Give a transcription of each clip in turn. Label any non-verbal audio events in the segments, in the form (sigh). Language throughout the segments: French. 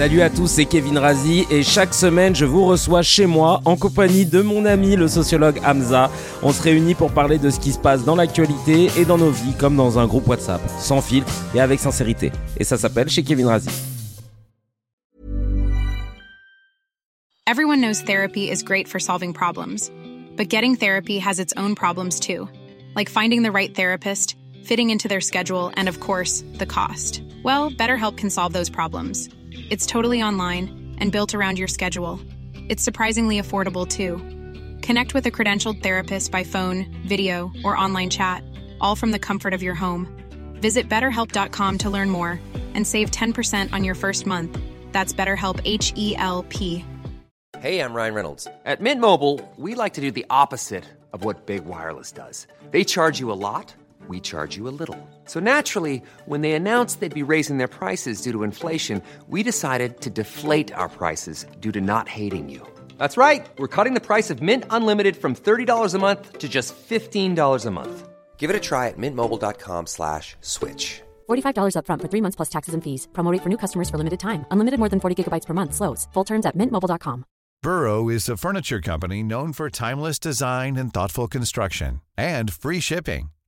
Salut à tous, c'est Kevin Razi et chaque semaine je vous reçois chez moi en compagnie de mon ami le sociologue Hamza. On se réunit pour parler de ce qui se passe dans l'actualité et dans nos vies comme dans un groupe WhatsApp, sans filtre et avec sincérité. Et ça s'appelle chez Kevin Razi. Everyone knows therapy is great for solving problems, but getting therapy has its own problems too, like finding the right therapist, fitting into their schedule, and of course, the cost. Well, BetterHelp can solve those problems. It's totally online and built around your schedule. It's surprisingly affordable too. Connect with a credentialed therapist by phone, video, or online chat, all from the comfort of your home. Visit betterhelp.com to learn more and save 10% on your first month. That's BetterHelp H E L P. Hey, I'm Ryan Reynolds. At Mint Mobile, we like to do the opposite of what Big Wireless does. They charge you a lot, we charge you a little. So naturally, when they announced they'd be raising their prices due to inflation, we decided to deflate our prices due to not hating you. That's right. We're cutting the price of Mint Unlimited from $30 a month to just $15 a month. Give it a try at mintmobile.com slash switch. $45 upfront for three months plus taxes and fees. Promo rate for new customers for limited time. Unlimited more than 40 gigabytes per month. Slows. Full terms at mintmobile.com. Burrow is a furniture company known for timeless design and thoughtful construction and free shipping.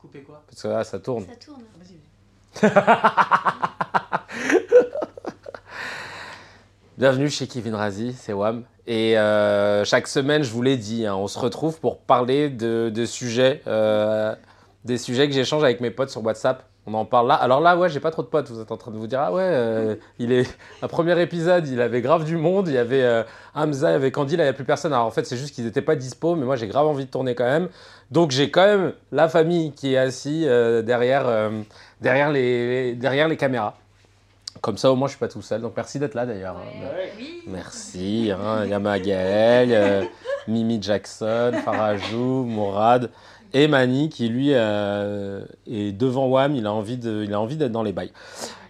Couper quoi Parce que là, ça tourne. Ça tourne. Vas-y. (laughs) Bienvenue chez Kevin Razi, c'est Wam. Et euh, chaque semaine, je vous l'ai dit, hein, on se retrouve pour parler de, de sujets, euh, des sujets que j'échange avec mes potes sur WhatsApp. On en parle là. Alors là, ouais, j'ai pas trop de potes. Vous êtes en train de vous dire, ah ouais, euh, il est. (laughs) Un premier épisode, il avait grave du monde. Il y avait euh, Hamza, il y avait Candy, là, il n'y a plus personne. Alors en fait, c'est juste qu'ils n'étaient pas dispo, mais moi, j'ai grave envie de tourner quand même. Donc j'ai quand même la famille qui est assise euh, derrière, euh, derrière, les, derrière les caméras. Comme ça, au moins, je suis pas tout seul. Donc merci d'être là d'ailleurs. hein. Oui. Merci. hein. Il y a Magaël, euh, Mimi Jackson, Farajou, Mourad et Mani qui lui euh, est devant WAM. Il a envie d'être dans les bails.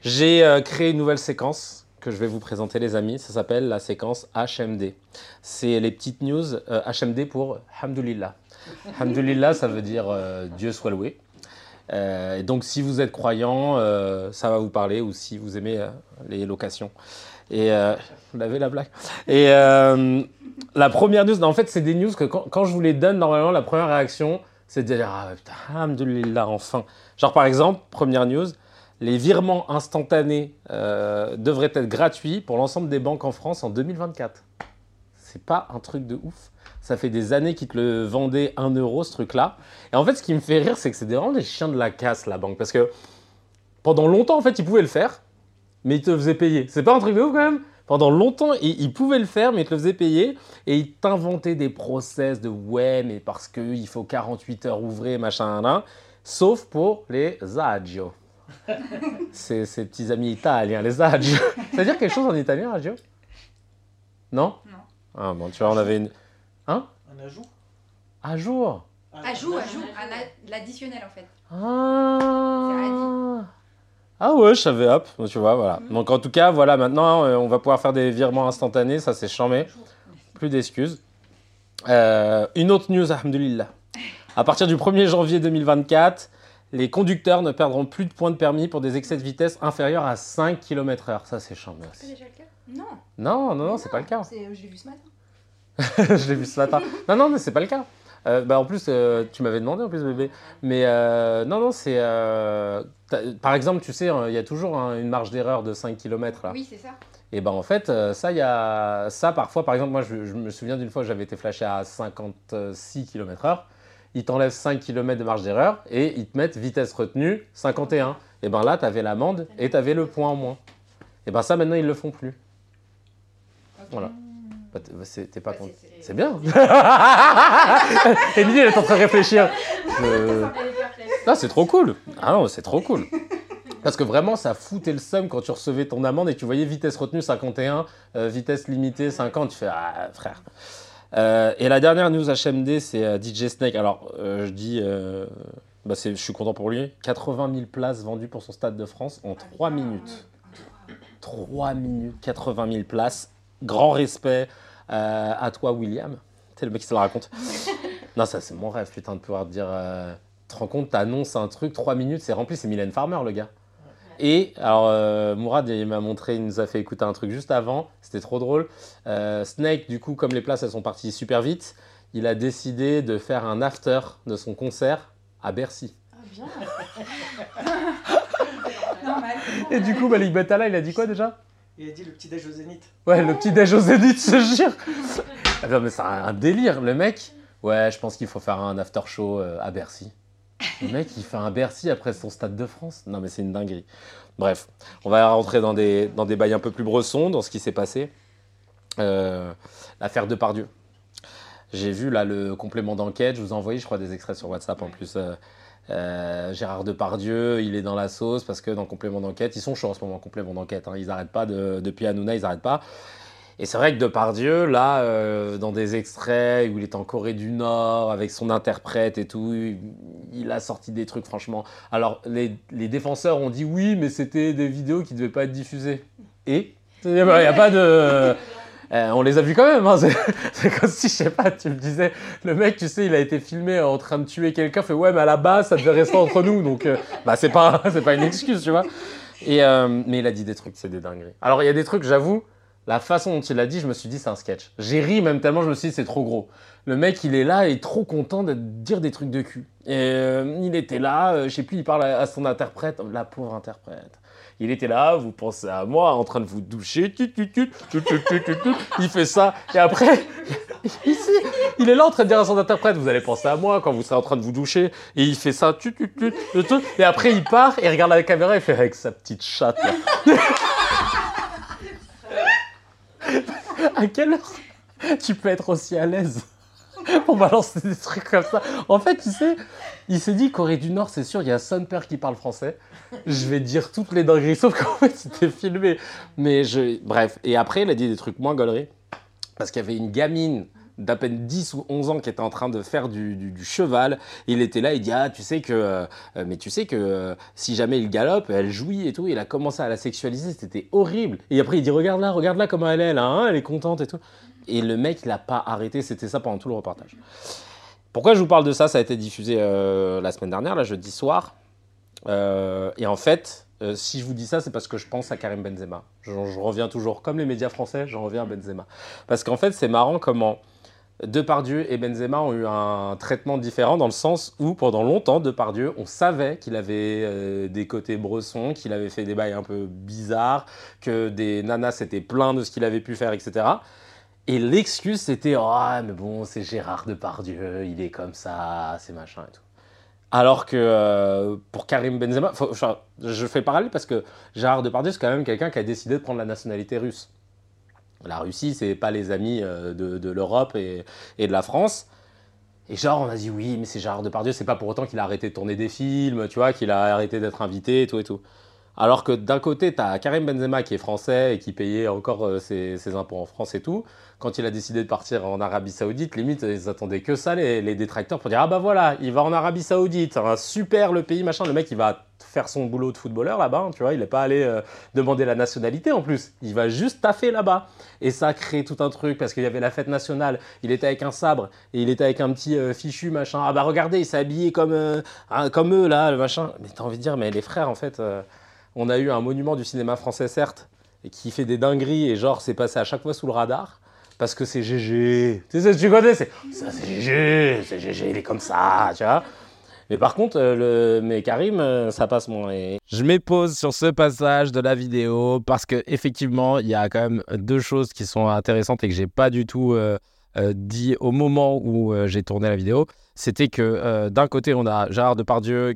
J'ai euh, créé une nouvelle séquence que je vais vous présenter les amis. Ça s'appelle la séquence HMD. C'est les petites news euh, HMD pour Hamdoulillah. Hamdoulillah, ça veut dire euh, Dieu soit loué. Euh, donc, si vous êtes croyant, euh, ça va vous parler, ou si vous aimez euh, les locations. Et euh, vous l'avez la blague? Et euh, la première news, en fait, c'est des news que quand, quand je vous les donne, normalement, la première réaction, c'est de dire Ah putain, alhamdoulilah, enfin. Genre, par exemple, première news, les virements instantanés euh, devraient être gratuits pour l'ensemble des banques en France en 2024. C'est pas un truc de ouf. Ça fait des années qu'ils te le vendaient 1 euro, ce truc-là. Et en fait, ce qui me fait rire, c'est que c'est vraiment des chiens de la casse, la banque. Parce que pendant longtemps, en fait, ils pouvaient le faire, mais ils te faisaient payer. C'est pas un truc de ouf, quand même? Pendant longtemps, ils, ils pouvaient le faire, mais ils te le faisaient payer. Et ils t'inventaient des process de ouais, mais parce qu'il faut 48 heures ouvrées, machin, là. Sauf pour les agio. (laughs) ces, ces petits amis italiens, les agio. (laughs) Ça veut dire quelque chose en italien, agio Non? Non. Ah bon, tu vois, on avait une... Hein? Un ajout? À jour Ajout, ajout, un a- l'additionnel en fait. Ah Ah ouais, je savais, hop, tu vois, voilà. Donc en tout cas, voilà, maintenant, euh, on va pouvoir faire des virements instantanés, ça c'est chambé. Plus d'excuses. Euh, une autre news, alhamdoulilah. À partir du 1er janvier 2024, les conducteurs ne perdront plus de points de permis pour des excès de vitesse inférieurs à 5 km/h. Ça c'est chambé C'est aussi. déjà le cas? Non. Non, non, non, c'est pas le cas. C'est- Je l'ai vu ce matin. (laughs) je l'ai vu ce matin. Non, non, mais c'est pas le cas. Euh, bah, en plus, euh, tu m'avais demandé en plus, bébé. Mais euh, non, non, c'est. euh, par exemple, tu sais, il y a toujours hein, une marge d'erreur de 5 km là. Oui, c'est ça. Et ben en fait, ça, il y a. Ça, parfois, par exemple, moi, je, je me souviens d'une fois, j'avais été flashé à 56 km/h. Ils t'enlèvent 5 km de marge d'erreur et ils te mettent vitesse retenue 51. Et ben là, tu avais l'amende et tu avais le point en moins. Et ben ça, maintenant, ils le font plus. Voilà. Bah, t'es- bah, c'est- T'es pas Bah, content. c'est- bien. (laughs) (laughs) Lily, elle est en train de réfléchir. Je- Ah, c'est trop cool. Ah non, c'est trop cool. Parce que vraiment, ça foutait le seum quand tu recevais ton amende et tu voyais vitesse retenue 51, euh, vitesse limitée 50. Tu fais, ah frère. Euh, et la dernière news HMD, c'est euh, DJ Snake. Alors, je dis, bah, je suis content pour lui. 80 000 places vendues pour son Stade de France en 3 minutes. 3 minutes, 80 000 places. Grand respect euh, à toi, William. C'est le mec qui se la raconte. (laughs) non, ça, c'est mon rêve, putain, de pouvoir te dire. euh, tu te rends compte, t'annonces un truc, 3 minutes, c'est rempli, c'est Mylène Farmer, le gars. Et alors, euh, Mourad, il m'a montré, il nous a fait écouter un truc juste avant, c'était trop drôle. Euh, Snake, du coup, comme les places, elles sont parties super vite, il a décidé de faire un after de son concert à Bercy. (laughs) Normal. Et du coup, Malik Batala, il a dit quoi déjà? Il a dit le petit déj au Zénith. Ouais, le petit déj au Zénith, je jure. Non, mais c'est un, un délire, le mec. Ouais, je pense qu'il faut faire un after show euh, à Bercy. Le mec, il fait un Bercy après son Stade de France. Non, mais c'est une dinguerie. Bref, on va rentrer dans des, dans des bails un peu plus bressons, dans ce qui s'est passé. Euh, L'affaire de Pardieu. J'ai vu là le complément d'enquête. Je vous ai envoyé, je crois, des extraits sur WhatsApp en plus. Euh, euh, Gérard Depardieu, il est dans la sauce parce que dans complément d'enquête, ils sont chauds en ce moment, complément d'enquête. hein, ils n'arrêtent pas de, depuis Hanouna, ils n'arrêtent pas. Et c'est vrai que Depardieu, là, euh, dans des extraits où il est en Corée du Nord avec son interprète et tout, il, a sorti des trucs, franchement. Alors, les défenseurs ont dit oui, mais c'était des vidéos qui ne devaient pas être diffusées. Et? Il n'y a pas de. (laughs) Euh, on les a vus quand même. hein, (laughs) C'est comme si, je sais pas, tu me disais, le mec, tu sais, il a été filmé en train de tuer quelqu'un, fait ouais, mais à la base, ça devait rester entre nous. Donc, euh, bah, c'est pas, (laughs) pas une excuse, tu vois. Et, euh, mais il a dit des trucs, c'est des dingueries. Alors, il y a des trucs, j'avoue, la façon dont il l'a dit, je me suis dit, c'est un sketch. J'ai ri même tellement, je me suis dit, c'est trop gros. Le mec, il est là et trop content de dire des trucs de cul. Et il était là, je sais plus, il parle à son interprète, la pauvre interprète. Il était là, vous pensez à moi, en train de vous doucher. Il fait ça. Et après, (laughs) ici, il est là en train de dire à son interprète, vous allez penser à moi quand vous serez en train de vous doucher. Et il fait ça. Et après, il part et regarde la caméra et fait avec sa petite chatte. (laughs) à quelle heure tu peux être aussi à l'aise? (laughs) pour balancer des trucs comme ça En fait, tu sais, il s'est dit Corée du Nord, c'est sûr, il y a son père qui parle français. Je vais dire toutes les dingueries, sauf qu'en fait, c'était filmé. Mais je. Bref. Et après, il a dit des trucs moins gauleries. Parce qu'il y avait une gamine d'à peine 10 ou 11 ans qui était en train de faire du, cheval. Il était là, il dit Ah, tu sais que. euh, mais tu sais que euh, si jamais il galope, elle jouit et tout. Il a commencé à la sexualiser, c'était horrible. Et après, il dit Regarde là, regarde là comment elle est là, hein, elle est contente et tout. Et le mec, il n'a pas arrêté, c'était ça pendant tout le reportage. Pourquoi je vous parle de ça? Ça a été diffusé euh, la semaine dernière, là, jeudi soir. Euh, et en fait, euh, si je vous dis ça, c'est parce que je pense à Karim Benzema. Je, je reviens toujours, comme les médias français, j'en reviens à Benzema. Parce qu'en fait, c'est marrant comment Depardieu et Benzema ont eu un traitement différent dans le sens où, pendant longtemps, Depardieu, on savait qu'il avait des côtés bressons, qu'il avait fait des bails un peu bizarres, que des nanas s'étaient plaints de ce qu'il avait pu faire, etc. Et l'excuse, c'était Ah, mais bon, c'est Gérard Depardieu, il est comme ça, c'est machin et tout. Alors que euh, pour Karim Benzema, je fais parallèle parce que Gérard Depardieu, c'est quand même quelqu'un qui a décidé de prendre la nationalité russe. La Russie, c'est pas les amis euh, de, de l'Europe et, et de la France. Et genre, on a dit oui, mais c'est Gérard Depardieu, c'est pas pour autant qu'il a arrêté de tourner des films, tu vois, qu'il a arrêté d'être invité et tout et tout. Alors que d'un côté, tu as Karim Benzema qui est français et qui payait encore euh, ses, impôts en France et tout. Quand il a décidé de partir en Arabie Saoudite, limite, ils attendaient que ça, les, détracteurs, pour dire Ah bah voilà, il va en Arabie Saoudite, un super le pays, machin. Le mec, il va faire son boulot de footballeur là-bas, hein, tu vois, il n'est pas allé euh, demander la nationalité en plus. Il va juste taffer là-bas. Et ça a créé tout un truc parce qu'il y avait la fête nationale, il était avec un sabre et il était avec un petit euh, fichu, machin. Ah bah regardez, il s'est habillé comme, hein, comme eux là, le machin. Mais t'as envie de dire, mais les frères, en fait. On a eu un monument du cinéma français, certes, qui fait des dingueries, et genre, c'est passé à chaque fois sous le radar, parce que c'est GG. Tu sais, tu connais, c'est ça, c'est GG, c'est GG, il est comme ça, tu vois. Mais par contre, euh, le... mais Karim, euh, ça passe moins. Je pause sur ce passage de la vidéo parce que effectivement, il y a quand même deux choses qui sont intéressantes et que j'ai pas du tout euh, dit au moment où j'ai tourné la vidéo. C'était que d'un côté, on a Gérard Depardieu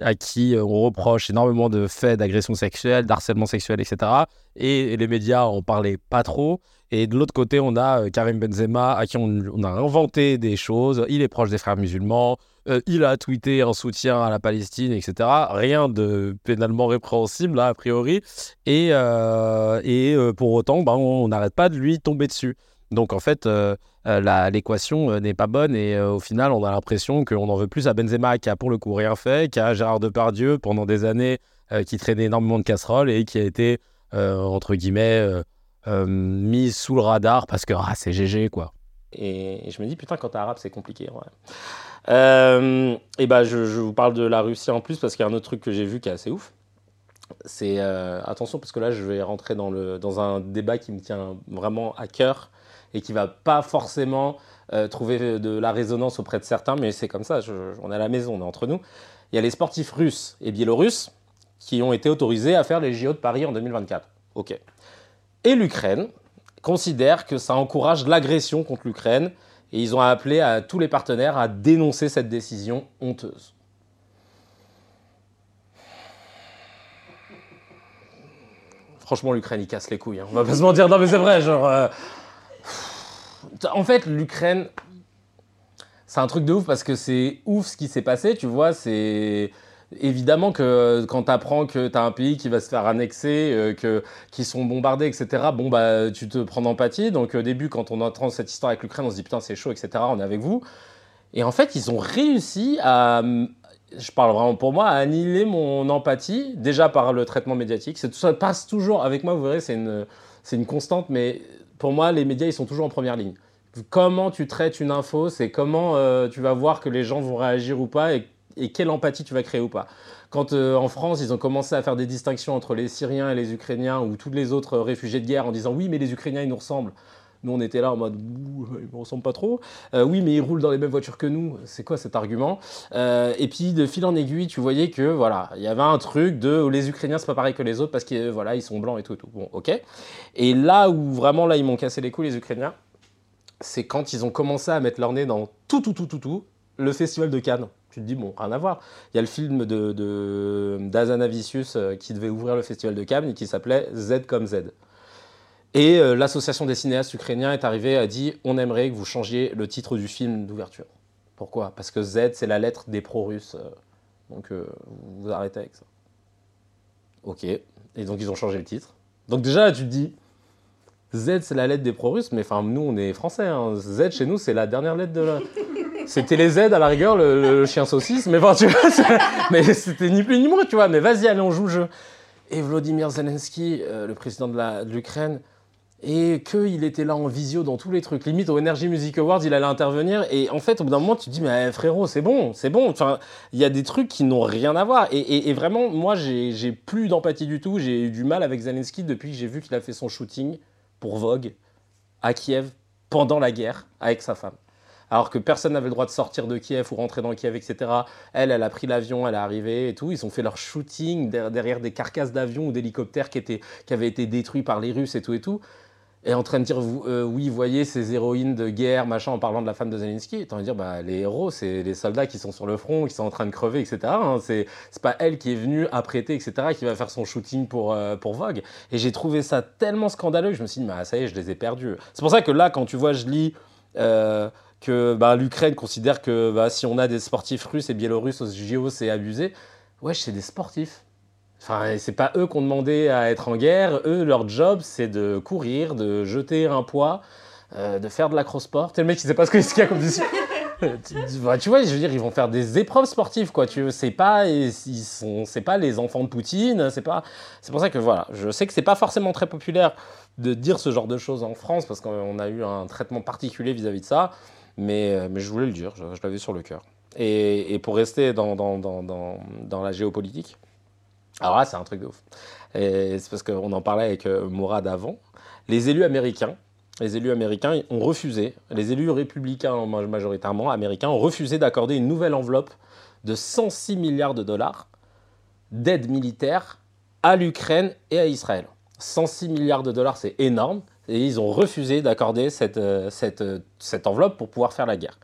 à qui euh, on reproche énormément de faits d'agression sexuelle, d'harcèlement sexuel, etc. Et les médias en parlaient pas trop. Et de l'autre côté, on a euh, Karim Benzema à qui on, a inventé des choses. Il est proche des frères musulmans. euh, il a tweeté un soutien à la Palestine, etc. Rien de pénalement répréhensible, là, a priori. Et, et pour autant, ben, on n'arrête pas de lui tomber dessus. Donc en fait, l'équation n'est pas bonne et au final, on a l'impression qu'on en veut plus à Benzema qui a pour le coup rien fait, qu'à Gérard Depardieu pendant des années qui traînait énormément de casseroles et qui a été, entre guillemets, mis sous le radar parce que ah, c'est GG quoi. Et, je me dis, putain, quand t'es arabe, c'est compliqué. Euh, et bah, je, vous parle de la Russie en plus parce qu'il y a un autre truc que j'ai vu qui est assez ouf. C'est euh, attention parce que là, je vais rentrer dans, le, dans un débat qui me tient vraiment à cœur et qui va pas forcément euh, trouver de la résonance auprès de certains, mais c'est comme ça. on est à la maison, on est entre nous. Il y a les sportifs russes et biélorusses qui ont été autorisés à faire les JO de Paris en 2024. Ok. Et l'Ukraine, considèrent que ça encourage l'agression contre l'Ukraine et ils ont appelé à tous les partenaires à dénoncer cette décision honteuse. Franchement, l'Ukraine, il casse les couilles. Hein. On va pas se mentir. Non, mais c'est vrai. Genre, euh, En fait, l'Ukraine, c'est un truc de ouf parce que c'est ouf ce qui s'est passé. Tu vois, c'est évidemment que quand tu apprends que tu as un pays qui va se faire annexer, euh, que, qui sont bombardés, etc., bon, bah, tu te prends d'empathie. Donc, au début, quand on entend cette histoire avec l'Ukraine, on se dit putain, c'est chaud, etc., on est avec vous. Et en fait, ils ont réussi à, je parle vraiment pour moi, à annihiler mon empathie, déjà par le traitement médiatique. Ça passe toujours, avec moi, vous verrez, c'est une, c'est une constante, mais pour moi, les médias, ils sont toujours en première ligne. Comment tu traites une info, c'est comment euh, tu vas voir que les gens vont réagir ou pas et quelle empathie tu vas créer ou pas. Quand euh, en France, ils ont commencé à faire des distinctions entre les Syriens et les Ukrainiens ou tous les autres réfugiés de guerre en disant oui, mais les Ukrainiens, ils nous ressemblent. Nous, on était là en mode, ils ne ressemblent pas trop. Euh, oui, mais ils roulent dans les mêmes voitures que nous. C'est quoi cet argument? Euh, Et puis, de fil en aiguille, tu voyais que voilà, il y avait un truc de les Ukrainiens, c'est pas pareil que les autres parce que voilà, ils sont blancs et tout et tout. Bon, ok. Et là où vraiment là, ils m'ont cassé les couilles les Ukrainiens, c'est quand ils ont commencé à mettre leur nez dans tout, tout, tout, tout, tout, le festival de Cannes tu te dis, bon, rien à voir. Il y a le film de, d'Azanavicius euh, qui devait ouvrir le festival de Cannes et qui s'appelait Z comme Z. Et euh, l'association des cinéastes ukrainiens est arrivée a dit, on aimerait que vous changiez le titre du film d'ouverture. Pourquoi? Parce que Z, c'est la lettre des pro-russes. Euh, donc, vous arrêtez avec ça. Ok. Et donc, ils ont changé le titre. Donc, déjà, tu te dis, Z, c'est la lettre des pro-russes, mais enfin, nous, on est français. Hein. Z, chez nous, c'est la dernière lettre de la. C'était les Z à la rigueur, le, chien saucisse, mais enfin, tu vois, mais c'était ni plus ni moins, tu vois. Mais vas-y, allez, on joue le jeu. Et Vladimir Zelensky, euh, le président de l'Ukraine, et qu'il était là en visio dans tous les trucs. Limite, au Energy Music Awards, il allait intervenir. Et en fait, au bout d'un moment, tu te dis, mais frérot, c'est bon, c'est bon. Enfin, il y a des trucs qui n'ont rien à voir. Et, et vraiment, moi, j'ai plus d'empathie du tout. J'ai eu du mal avec Zelensky depuis que j'ai vu qu'il a fait son shooting pour Vogue à Kiev pendant la guerre avec sa femme alors que personne n'avait le droit de sortir de Kiev ou rentrer dans Kiev, etc. Elle, elle a pris l'avion, elle est arrivée et tout. Ils ont fait leur shooting derrière des carcasses d'avions ou d'hélicoptères qui, qui avaient été détruits par les Russes et tout et tout. Et en train de dire, euh, oui, voyez ces héroïnes de guerre, machin, en parlant de la femme de Zelensky. Et en train de dire, bah, les héros, c'est les soldats qui sont sur le front, qui sont en train de crever, etc. Hein. C'est, pas elle qui est venue apprêter, etc., qui va faire son shooting pour, euh, pour Vogue. Et j'ai trouvé ça tellement scandaleux je me suis dit, bah, ça y est, je les ai perdus. C'est pour ça que là, quand tu vois, je lis. Euh, que bah, l'Ukraine considère que bah, si on a des sportifs russes et biélorusses aux JO, c'est abusé. Ouais, c'est des sportifs. Enfin, c'est pas eux qui ont demandé à être en guerre. Eux, leur job, c'est de courir, de jeter un poids, euh, de faire de l'acrosport. T'es le mec qui sait pas ce qu'il y a comme discipline. (laughs) tu vois, je veux dire, ils vont faire des épreuves sportives, quoi. Tu c'est pas, ils sont, c'est pas les enfants de Poutine. C'est pas, c'est pour ça que voilà, je sais que c'est pas forcément très populaire de dire ce genre de choses en France parce qu'on a eu un traitement particulier vis-à-vis de ça. Euh, mais, je voulais le dire, je, l'avais sur le cœur. Et, pour rester dans, dans, la géopolitique, alors là, c'est un truc de ouf. c'est parce qu'on en parlait avec euh, Mourad avant. Les élus américains, les élus américains ont refusé, les élus républicains majoritairement américains ont refusé d'accorder une nouvelle enveloppe de 106 milliards de dollars d'aide militaire à l'Ukraine et à Israël. 106 milliards de dollars, c'est énorme et ils ont refusé d'accorder cette, euh, cette, euh, cette, enveloppe pour pouvoir faire la guerre.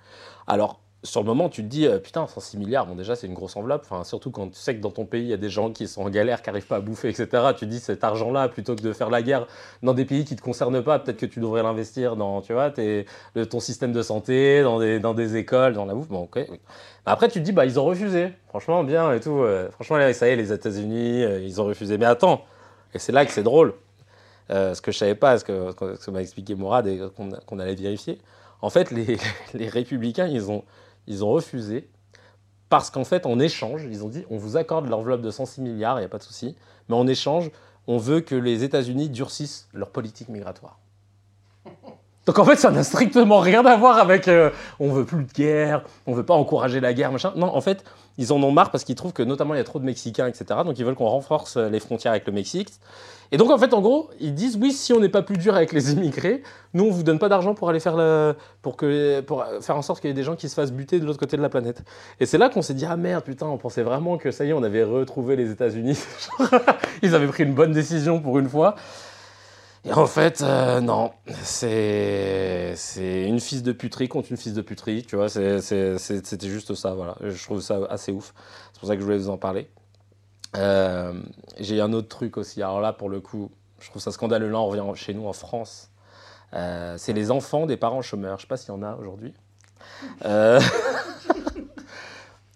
Alors, sur le moment, tu te dis, euh, putain, 106 milliards, bon, déjà, c'est une grosse enveloppe. Enfin, surtout quand tu sais que dans ton pays, il y a des gens qui sont en galère, qui n'arrivent pas à bouffer, etc. Tu te dis, cet argent-là, plutôt que de faire la guerre dans des pays qui ne te concernent pas, peut-être que tu devrais l'investir dans, tu vois, ton système de santé, dans des, écoles, dans la bouffe. Bon. Après, tu te dis, bah, ils ont refusé. Franchement, bien et tout. euh, franchement, ça y est, les États-Unis, euh, ils ont refusé. Mais attends, et c'est là que c'est drôle. Ce que je savais pas, ce que, m'a expliqué Mourad et qu'on allait vérifier. En fait, les (laughs) républicains, ils ont, ils ont refusé parce qu'en fait, en échange, ils ont dit on vous accorde l'enveloppe de 106 milliards, il n'y a pas de souci, mais en échange, on veut que les États-Unis durcissent leur politique migratoire. Donc en fait, ça n'a strictement rien à voir avec euh, on veut plus de guerre, on veut pas encourager la guerre, machin. Non, en fait, ils en ont marre parce qu'ils trouvent que notamment il y a trop de Mexicains, etc. Donc ils veulent qu'on renforce euh, les frontières avec le Mexique. Et donc en fait, en gros, ils disent oui, si on n'est pas plus dur avec les immigrés, nous on vous donne pas d'argent pour aller faire pour que pour faire en sorte qu'il y ait des gens qui se fassent buter de l'autre côté de la planète. Et c'est là qu'on s'est dit ah merde putain, on pensait vraiment que ça y est, on avait retrouvé les États-Unis. (laughs) ils avaient pris une bonne décision pour une fois. Et en fait, euh, non, c'est une fils de puterie contre une fils de puterie, tu vois, c'était juste ça, voilà. Je trouve ça assez ouf. C'est pour ça que je voulais vous en parler. Euh, J'ai un autre truc aussi, alors là, pour le coup, je trouve ça scandaleux, là, on revient chez nous en France. Euh, c'est les enfants des parents chômeurs. Je sais pas s'il y en a aujourd'hui. (laughs)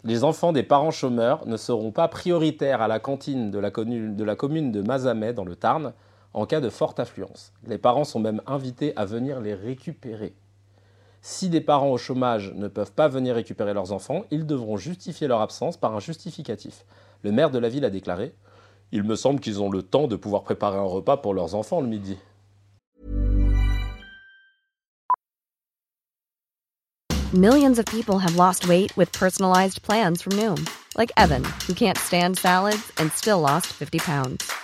Les enfants des parents chômeurs ne seront pas prioritaires à la cantine de la commune de Mazamet dans le Tarn en cas de forte affluence. Les parents sont même invités à venir les récupérer. Si des parents au chômage ne peuvent pas venir récupérer leurs enfants, ils devront justifier leur absence par un justificatif. Le maire de la ville a déclaré Il me semble qu'ils ont le temps de pouvoir préparer un repas pour leurs enfants le midi. Millions of people have lost weight with personalized plans from Noom, like Evan, who can't stand salads and still lost 50 pounds.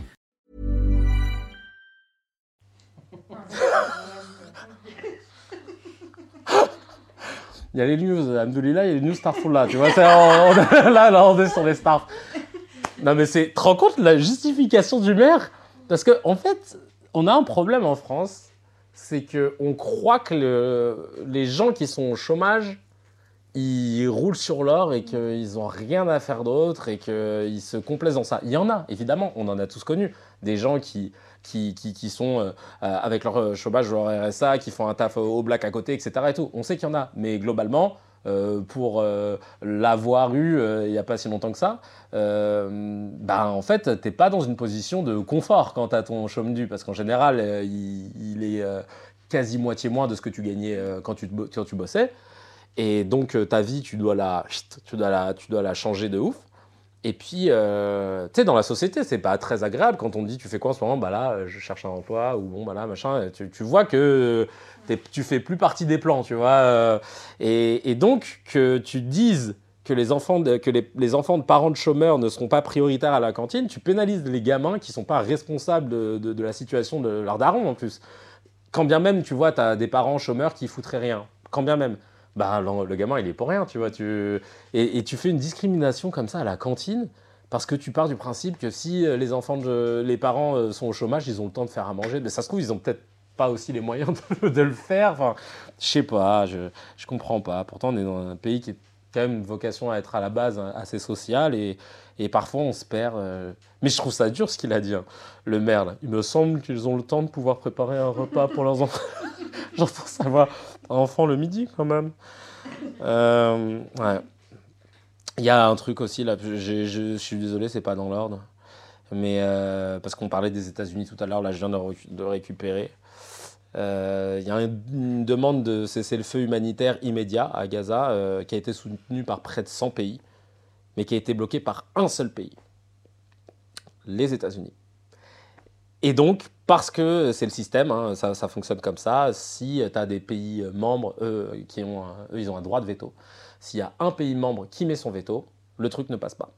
Il y a les news, Alhamdoulilah, il y a les news Starful là, tu vois, on- (laughs) là, on est sur les stars. Non mais c'est, te rends compte la justification du maire? Parce que en fait, on a un problème en France, c'est que on croit que le- les gens qui sont au chômage, ils roulent sur l'or et qu'ils n'ont rien à faire d'autre et qu'ils se complaisent dans ça. Il y en a, évidemment, on en a tous connu. Des gens qui, qui, sont euh, euh, avec leur euh, chômage, leur RSA, qui font un taf au black à côté, etc. On sait qu'il y en a. Mais globalement, pour l'avoir eu il n'y a pas si longtemps que ça, bah, en fait, tu n'es pas dans une position de confort quand tu as ton chôme dû. Parce qu'en général, il, est quasi moitié moins de ce que tu gagnais quand, tu quand tu bossais. Et donc, ta vie, tu dois la, tu dois la, tu dois la changer de ouf. Et puis, euh, tu sais, dans la société, c'est pas très agréable quand on te dit tu fais quoi en ce moment? Bah là, je cherche un emploi ou bon, bah là, machin. Tu, tu vois que tu fais plus partie des plans, tu vois. euh, et, et donc, que tu dises que les enfants de, que les, les enfants de parents de chômeurs ne seront pas prioritaires à la cantine, tu pénalises les gamins qui sont pas responsables de, de- de la situation de leur daron en plus. Quand bien même, tu vois, tu as des parents chômeurs qui foutraient rien. Quand bien même. Bah, le, gamin, il est pour rien, tu vois. Tu... Et, tu fais une discrimination comme ça à la cantine parce que tu pars du principe que si euh, les enfants, les parents euh, sont au chômage, ils ont le temps de faire à manger. Mais ça se trouve, ils ont peut-être pas aussi les moyens (laughs) de, le faire. Enfin, je sais pas, je, je comprends pas. Pourtant, on est dans un pays qui est quand même une vocation à être à la base hein, assez social et, et parfois on se perd. euh. Mais je trouve ça dur ce qu'il a dit, hein, le maire. là. Il me semble qu'ils ont le temps de pouvoir préparer un repas pour leurs enfants. (laughs) J'entends. Un enfant le midi quand même. Euh. Il y a un truc aussi là, je, suis désolé, c'est pas dans l'ordre. Mais euh, parce qu'on parlait des États-Unis tout à l'heure, là je viens de, de récupérer. Euh, Il y a un- une demande de cessez-le-feu humanitaire immédiat à Gaza qui a été soutenue par près de 100 pays, mais qui a été bloquée par un seul pays, les États-Unis. Et donc, parce que c'est le système, hein, ça, ça fonctionne comme ça, si tu as des pays membres, eux, qui ont un- eux, ils ont un droit de veto, s'il y a un pays membre qui met son veto, le truc ne passe pas.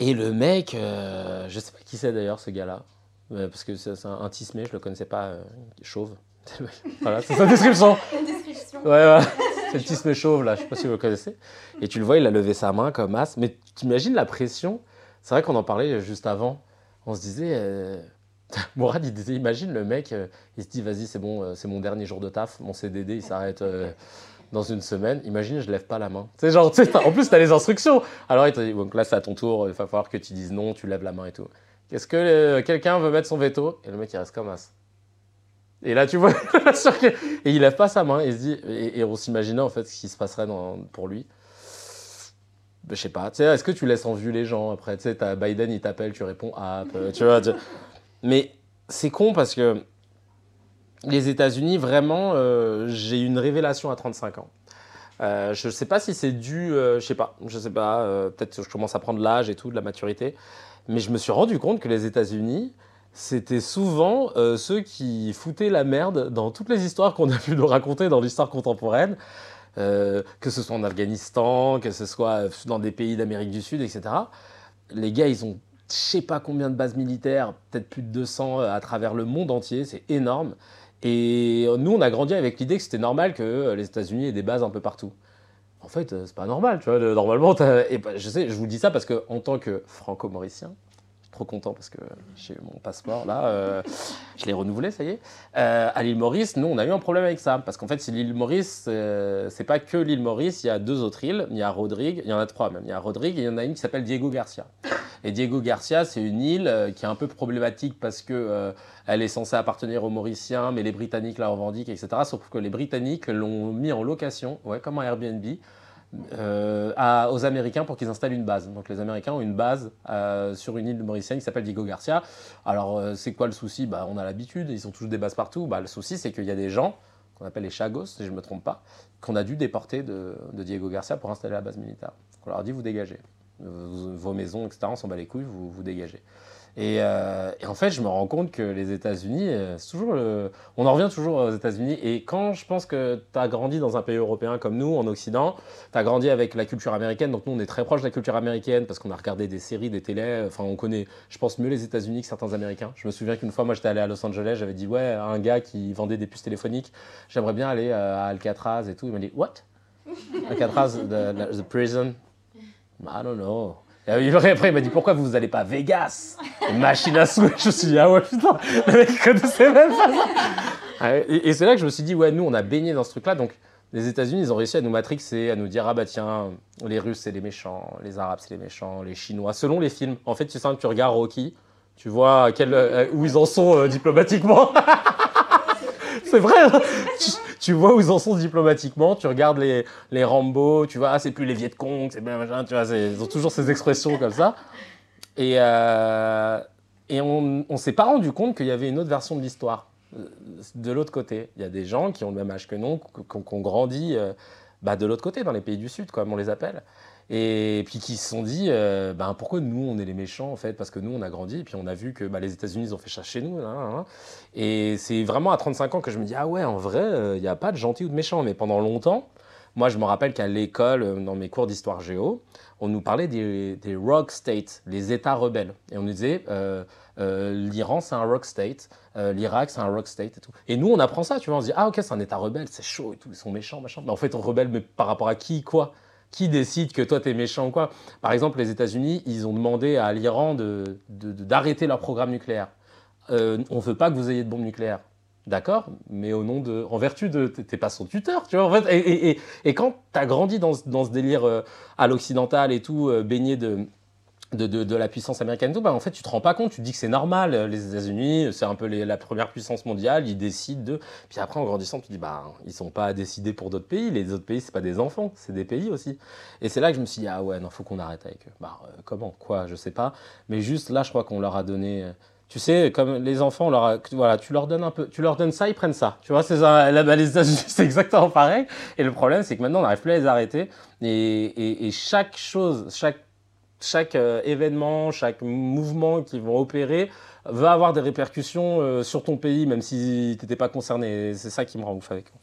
Et le mec, euh, je sais pas qui c'est d'ailleurs ce gars-là, euh, parce que c'est un, un tismé, je le connaissais pas, euh, chauve. (laughs) voilà, c'est sa description. (laughs) Une description. Ouais, ouais. C'est le tisme chauve, là, je sais pas si vous le connaissez. Et tu le vois, il a levé sa main comme as. Mais tu imagines la pression? C'est vrai qu'on en parlait juste avant. On se disait. euh, (laughs) Mourad, il disait imagine le mec, euh, il se dit vas-y, c'est bon, euh, c'est mon dernier jour de taf, mon CDD, il s'arrête euh, dans une semaine. Imagine, je lève pas la main. (laughs) C'est genre, en plus, tu as les instructions. Alors, il te dit donc là, c'est à ton tour, il va falloir que tu dises non, tu lèves la main et tout. Qu'est-ce que quelqu'un veut mettre son veto? Et le mec, il reste comme as. Et là, tu vois, (laughs) et il lève pas sa main, et, se dit, et, on s'imaginait en fait ce qui se passerait pour lui. Ben, je sais pas, tu sais, est-ce que tu laisses en vue les gens après? Tu sais, t'as Biden, il t'appelle, tu réponds ah, tu vois. tu- (laughs) Mais c'est con parce que les États-Unis, vraiment, euh, j'ai eu une révélation à 35 ans. Euh, je sais pas si c'est dû, euh, je sais pas, je sais pas, peut-être que je commence à prendre l'âge et tout, de la maturité, mais je me suis rendu compte que les États-Unis, c'était souvent ceux qui foutaient la merde dans toutes les histoires qu'on a pu nous raconter dans l'histoire contemporaine, euh, que ce soit en Afghanistan, que ce soit dans des pays d'Amérique du Sud, etc. Les gars, ils ont je sais pas combien de bases militaires, peut-être plus de 200 à travers le monde entier, c'est énorme. Et nous, on a grandi avec l'idée que c'était normal que euh, les États-Unis aient des bases un peu partout. En fait, euh, c'est pas normal, tu vois. le- Normalement, et bah, je sais, je vous dis ça parce que en tant que franco-mauricien, trop content parce que j'ai mon passeport là, euh, je l'ai renouvelé, ça y est. Euh, à l'île Maurice, nous, on a eu un problème avec ça parce qu'en fait, c'est l'île Maurice, euh, c'est pas que l'île Maurice, il y a deux autres îles, il y a Rodrigue, il y en a trois même. Il y a Rodrigue et il y en a une qui s'appelle Diego Garcia. Et Diego Garcia, c'est une île euh, qui est un peu problématique parce que elle est censée appartenir aux Mauriciens, mais les Britanniques la revendiquent, etc. Sauf que les Britanniques l'ont mis en location, ouais, comme un Airbnb, euh, aux Américains pour qu'ils installent une base. Donc les Américains ont une base euh, sur une île mauricienne qui s'appelle Diego Garcia. Alors euh, c'est quoi le souci? Bah, On a l'habitude, ils ont tous des bases partout. Bah, le souci, c'est qu'il y a des gens qu'on appelle les Chagos, si je ne me trompe pas, qu'on a dû déporter de, Diego Garcia pour installer la base militaire. On leur a dit vous dégagez. Vos vos maisons, etc., on s'en bat les couilles, vous, vous dégagez. Et, euh, et en fait, je me rends compte que les États-Unis, euh, toujours on en revient toujours aux États-Unis. Et quand je pense que tu as grandi dans un pays européen comme nous, en Occident, tu as grandi avec la culture américaine. Donc nous, on est très proche de la culture américaine parce qu'on a regardé des séries, des télés. Enfin, on connaît, je pense, mieux les États-Unis que certains Américains. Je me souviens qu'une fois, moi, j'étais allé à Los Angeles, j'avais dit, ouais, un gars qui vendait des puces téléphoniques, j'aimerais bien aller euh, à Alcatraz et tout. Il m'a dit, what? Alcatraz, the, the prison? I don't know. Et après, il m'a dit pourquoi vous n'allez pas à Vegas? Machine à sous. Je me suis dit, ah ouais, putain, le mec il connaissait même ça. Ah Et, c'est là que je me suis dit, ouais, nous, on a baigné dans ce truc-là. Donc, les États-Unis, ils ont réussi à nous matrixer, à nous dire, ah bah tiens, les Russes, c'est les méchants, les Arabes, c'est les méchants, les Chinois, selon les films. En fait, tu sais, tu regardes Rocky, tu vois euh, où ils en sont euh, diplomatiquement. (laughs) c'est vrai, hein. tu, tu vois où ils en sont diplomatiquement, tu regardes les, les Rambo, tu vois, ah, c'est plus les Viet Cong, c'est bien machin, tu vois, ils ont toujours ces expressions comme ça. Et, euh, et on ne s'est pas rendu compte qu'il y avait une autre version de l'histoire. euh, De l'autre côté, il y a des gens qui ont le même âge que nous, qui ont, qui ont grandi euh, bah, de l'autre côté, dans les pays du Sud, comme on les appelle. Et puis qui se sont dit, euh, ben, pourquoi nous, on est les méchants, en fait? Parce que nous, on a grandi, et puis on a vu que bah, les États-Unis, ont fait ça chez nous. hein. Et c'est vraiment à 35 ans que je me dis, ah ouais, en vrai, euh, il n'y a pas de gentil ou de méchant. Mais pendant longtemps, moi, je me rappelle qu'à l'école, euh, dans mes cours d'histoire géo, on nous parlait des, des rock states, les États rebelles. Et on nous disait, euh, euh, l'Iran, c'est un rock state, euh, l'Irak, c'est un rock state et tout. Et nous, on apprend ça, tu vois, on se dit, ah ok, c'est un État rebelle, c'est chaud et tout, ils sont méchants, machin. Mais en fait, on rebelle, mais par rapport à qui, quoi? Qui décide que toi, t'es méchant ou quoi Par exemple, les États-Unis, ils ont demandé à l'Iran de- de- d'arrêter leur programme nucléaire. Euh, on veut pas que vous ayez de bombes nucléaires. D'accord, mais au nom de, en vertu de, t'es pas son tuteur, tu vois. En fait, et, et, quand t'as grandi dans, dans ce délire euh, à l'occidental et tout, euh, baigné de de, de, de la puissance américaine, tout, bah, en fait, tu te rends pas compte, tu te dis que c'est normal. euh, Les États-Unis, c'est un peu la première puissance mondiale, ils décident de. Puis après, en grandissant, tu te dis, bah, ils sont pas à décider pour d'autres pays. Les autres pays, c'est pas des enfants, c'est des pays aussi. Et c'est là que je me suis dit, ah ouais, non, faut qu'on arrête avec eux. Bah, euh, comment Quoi Je sais pas. Mais juste là, je crois qu'on leur a donné. euh, Tu sais, comme les enfants, on leur voilà, tu leur donnes un peu, tu leur donnes ça, ils prennent ça. Tu vois, c'est bah, les États-Unis, (laughs) c'est exactement pareil. Et le problème, c'est que maintenant, on n'arrive plus à les arrêter. Et- et chaque chose, chaque chaque euh, événement, chaque mouvement qu'ils vont opérer va avoir des répercussions euh, sur ton pays, même si tu n'étais pas concerné. C'est ça qui me rend ouf avec. en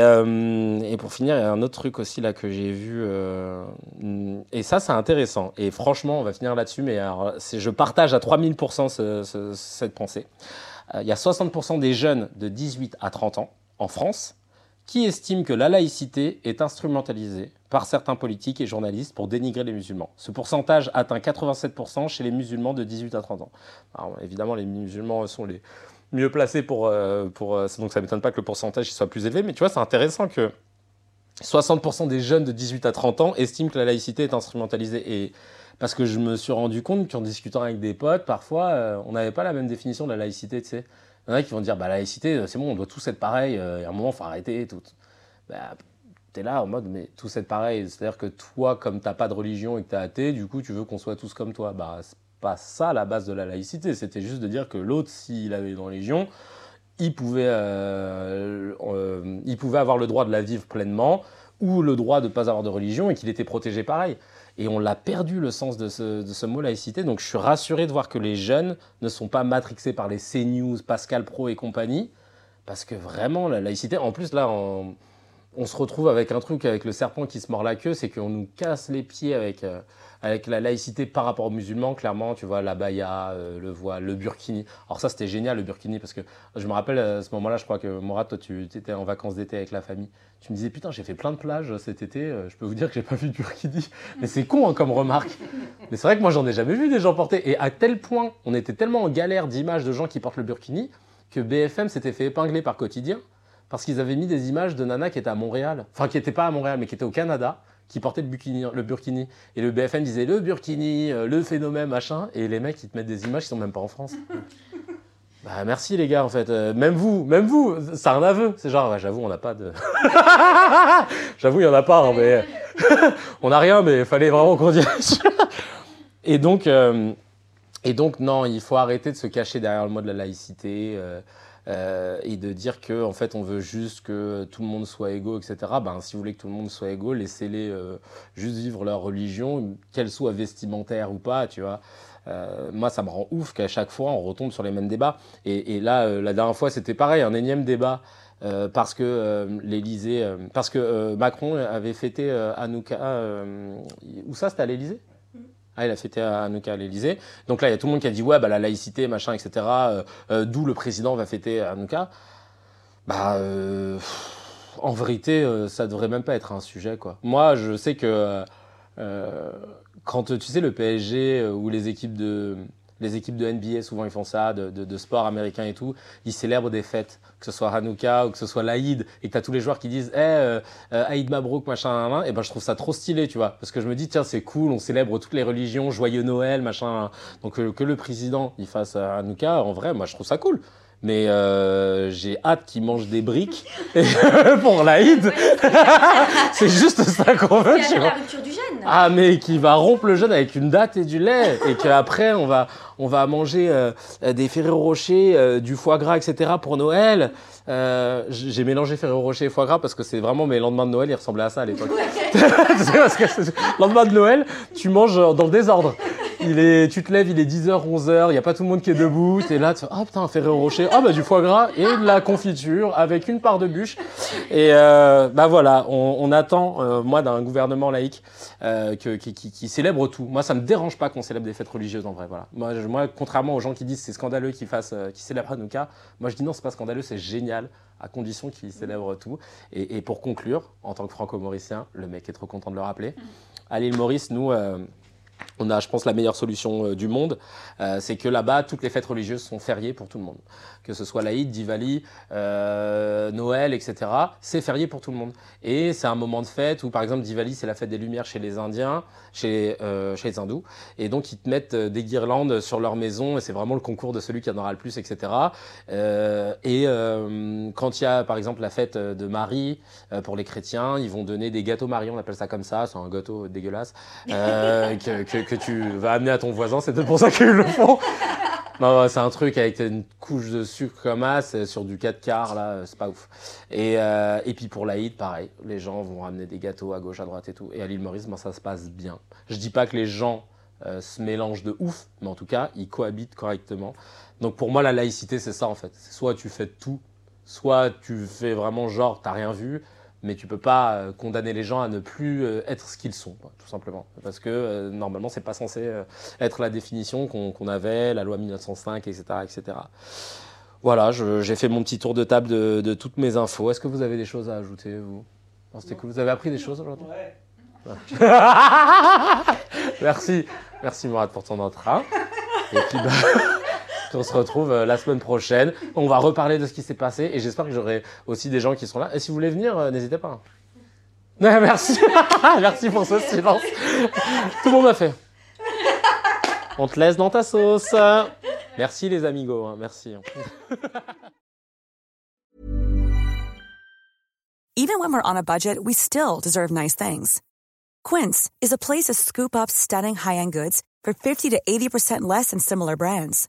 euh, et pour finir, il y a un autre truc aussi là que j'ai vu. et ça, c'est intéressant. Et franchement, on va finir là-dessus, mais alors, je partage à 3000% ce- ce- cette pensée. Il y a 60% des jeunes de 18 à 30 ans en France qui estiment que la laïcité est instrumentalisée par certains politiques et journalistes pour dénigrer les musulmans? Ce pourcentage atteint 87% chez les musulmans de 18 à 30 ans. Évidemment, les musulmans sont les mieux placés pour... euh, euh, donc ça ne m'étonne pas que le pourcentage soit plus élevé, mais tu vois, c'est intéressant que 60% des jeunes de 18 à 30 ans estiment que la laïcité est instrumentalisée. Et parce que je me suis rendu compte qu'en discutant avec des potes, parfois, euh, on n'avait pas la même définition de la laïcité, tu sais. Il y en a qui vont dire, bah, la laïcité, euh, c'est bon, on doit tous être pareil, euh, et à un moment, il faut arrêter tout. Bah, t'es là en mode, mais tous être pareil. C'est-à-dire que toi, comme t'as pas de religion et que t'es athée, du coup, tu veux qu'on soit tous comme toi. Bah, c'est pas ça la base de la laïcité. C'était juste de dire que l'autre, s'il avait une religion, il pouvait, euh, il pouvait avoir le droit de la vivre pleinement ou le droit de ne pas avoir de religion et qu'il était protégé pareil. Et on l'a perdu le sens de ce, mot laïcité. Donc je suis rassuré de voir que les jeunes ne sont pas matrixés par les CNews, Pascal Pro et compagnie. Parce que vraiment, la laïcité, en plus là, on, on se retrouve avec un truc avec le serpent qui se mord la queue, c'est qu'on nous casse les pieds avec, euh, avec la laïcité par rapport aux musulmans, clairement, tu vois, la baya, euh, le voile, le burkini. Alors ça, c'était génial, le burkini, parce que je me rappelle à ce moment-là, je crois que Mourad, toi, tu étais en vacances d'été avec la famille. Tu me disais, putain, j'ai fait plein de plages cet été, euh, je peux vous dire que j'ai pas vu de burkini. (laughs) Mais c'est con hein, comme remarque. Mais c'est vrai que moi, j'en ai jamais vu des gens porter. Et à tel point, on était tellement en galère d'images de gens qui portent le burkini, que BFM s'était fait épingler par quotidien parce qu'ils avaient mis des images de Nana qui était à Montréal, enfin qui n'était pas à Montréal, mais qui était au Canada, qui portait le burkini, le burkini. Et le BFM disait le burkini, euh, le phénomène, machin, et les mecs, ils te mettent des images qui sont même pas en France. (laughs) bah merci les gars, en fait. Euh, même vous, même vous, c'est un aveu. C'est genre, j'avoue, on n'a pas de... (laughs) j'avoue, il y en a pas, hein, mais... (laughs) on n'a rien, mais il fallait vraiment qu'on dise. et donc... euh, et donc, non, il faut arrêter de se cacher derrière le mot de la laïcité euh, euh, et de dire que en fait, on veut juste que tout le monde soit égaux, etc. Ben, si vous voulez que tout le monde soit égaux, laissez-les euh, juste vivre leur religion, qu'elle soit vestimentaire ou pas, tu vois. Euh, moi, ça me rend ouf qu'à chaque fois, on retombe sur les mêmes débats. Et, là, la dernière fois, c'était pareil, un énième débat. parce que l'Élysée, parce que Macron avait fêté Hanouka, où ça, c'était à l'Élysée? Ah, il a fêté Hanouka à l'Elysée. Donc là, il y a tout le monde qui a dit ouais, bah, la laïcité, machin, etc. euh, euh, D'où le président va fêter Hanouka. Bah, euh, en vérité, ça devrait même pas être un sujet, quoi. Moi, je sais que quand tu sais le PSG ou les équipes de les équipes de NBA, souvent ils font ça, de, sport américain et tout, ils célèbrent des fêtes, que ce soit Hanouka ou que ce soit l'Aïd, et que tu as tous les joueurs qui disent Eh, euh, euh, Aïd Mabrouk, machin, nan, nan. et ben je trouve ça trop stylé, tu vois, parce que je me dis, tiens, c'est cool, on célèbre toutes les religions, joyeux Noël, machin, donc euh, que le président il fasse Hanouka, en vrai, moi je trouve ça cool. Mais euh, j'ai hâte qu'ils mangent des briques (laughs) pour l'Aïd. (laughs) c'est juste ça qu'on veut, C'est la rupture du jeûne. Ah mais qui va rompre le jeûne avec une date et du lait et qu'après on va on va manger euh, des Ferrero Rocher, euh, du foie gras, etc. pour Noël. Euh, J'ai mélangé Ferrero Rocher et foie gras parce que c'est vraiment mes lendemains de Noël, ils ressemblaient à ça à l'époque. (laughs) Parce que lendemain de Noël, tu manges dans le désordre. Il est, tu te lèves, il est 10h, 11h, il n'y a pas tout le monde qui est debout, tu es là, ah putain, un Ferrero Rocher, ah bah du foie gras et de la confiture avec une part de bûche. Et euh, bah voilà, on, attend, euh, moi, d'un gouvernement laïque euh, qui, célèbre tout. Moi, ça me dérange pas qu'on célèbre des fêtes religieuses en vrai. Voilà. Moi, contrairement aux gens qui disent c'est scandaleux qu'ils fassent, qu'ils célèbrent Hanouka, moi je dis non, c'est pas scandaleux, c'est génial, à condition qu'ils célèbrent tout. Et, et pour conclure, en tant que franco-mauricien, le mec est trop content de le rappeler. À l'île Maurice, nous, on a, je pense, la meilleure solution euh, du monde. Euh, c'est que là-bas, toutes les fêtes religieuses sont fériées pour tout le monde. Que ce soit l'Aïd, Diwali, euh, Noël, etc. C'est férié pour tout le monde. Et c'est un moment de fête où, par exemple, Diwali, c'est la fête des Lumières chez les Indiens, chez, chez les Hindous. Et donc, ils te mettent des guirlandes sur leur maison. Et c'est vraiment le concours de celui qui en aura le plus, etc. Et quand il y a, par exemple, la fête de Marie pour les chrétiens, ils vont donner des gâteaux Marie. On appelle ça comme ça. C'est un gâteau dégueulasse. (laughs) Que, que, que tu vas amener à ton voisin. C'est peut-être pour ça qu'ils le font. Non, c'est un truc avec une couche de sucre comme as sur du 4 quarts, là, c'est pas ouf. Et, euh, et puis pour l'Aïd, pareil, les gens vont ramener des gâteaux à gauche, à droite et tout. Et à l'île Maurice, ben, ça se passe bien. Je dis pas que les gens euh, se mélangent de ouf, mais en tout cas, ils cohabitent correctement. Donc pour moi, la laïcité, c'est ça en fait. Soit tu fais tout, soit tu fais vraiment genre, t'as rien vu, mais tu peux pas euh, condamner les gens à ne plus euh, être ce qu'ils sont, tout simplement. Parce que euh, normalement, c'est pas censé euh, être la définition qu'on avait, la loi 1905, etc. etc. Voilà, j'ai fait mon petit tour de table de, de toutes mes infos. Est-ce que vous avez des choses à ajouter, vous? C'était cool. Vous avez appris des choses aujourd'hui? Ouais. (laughs) Merci, merci Mourad pour ton entrain. Et puis, bah, on se retrouve euh, la semaine prochaine. On va reparler de ce qui s'est passé et j'espère que j'aurai aussi des gens qui seront là. Et si vous voulez venir, euh, n'hésitez pas. Ouais, (laughs) merci, (laughs) merci pour ce silence. Tout le monde a fait. On te laisse dans ta sauce. Merci les amigos, hein, merci. Even when we're on a budget, we still deserve nice things. Quince is a place to scoop up stunning high-end goods for 50 to 80% less than similar brands.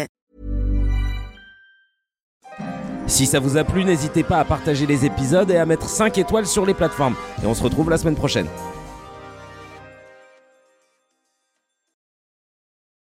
Si ça vous a plu, n'hésitez pas à partager les épisodes et à mettre 5 étoiles sur les plateformes. Et on se retrouve la semaine prochaine.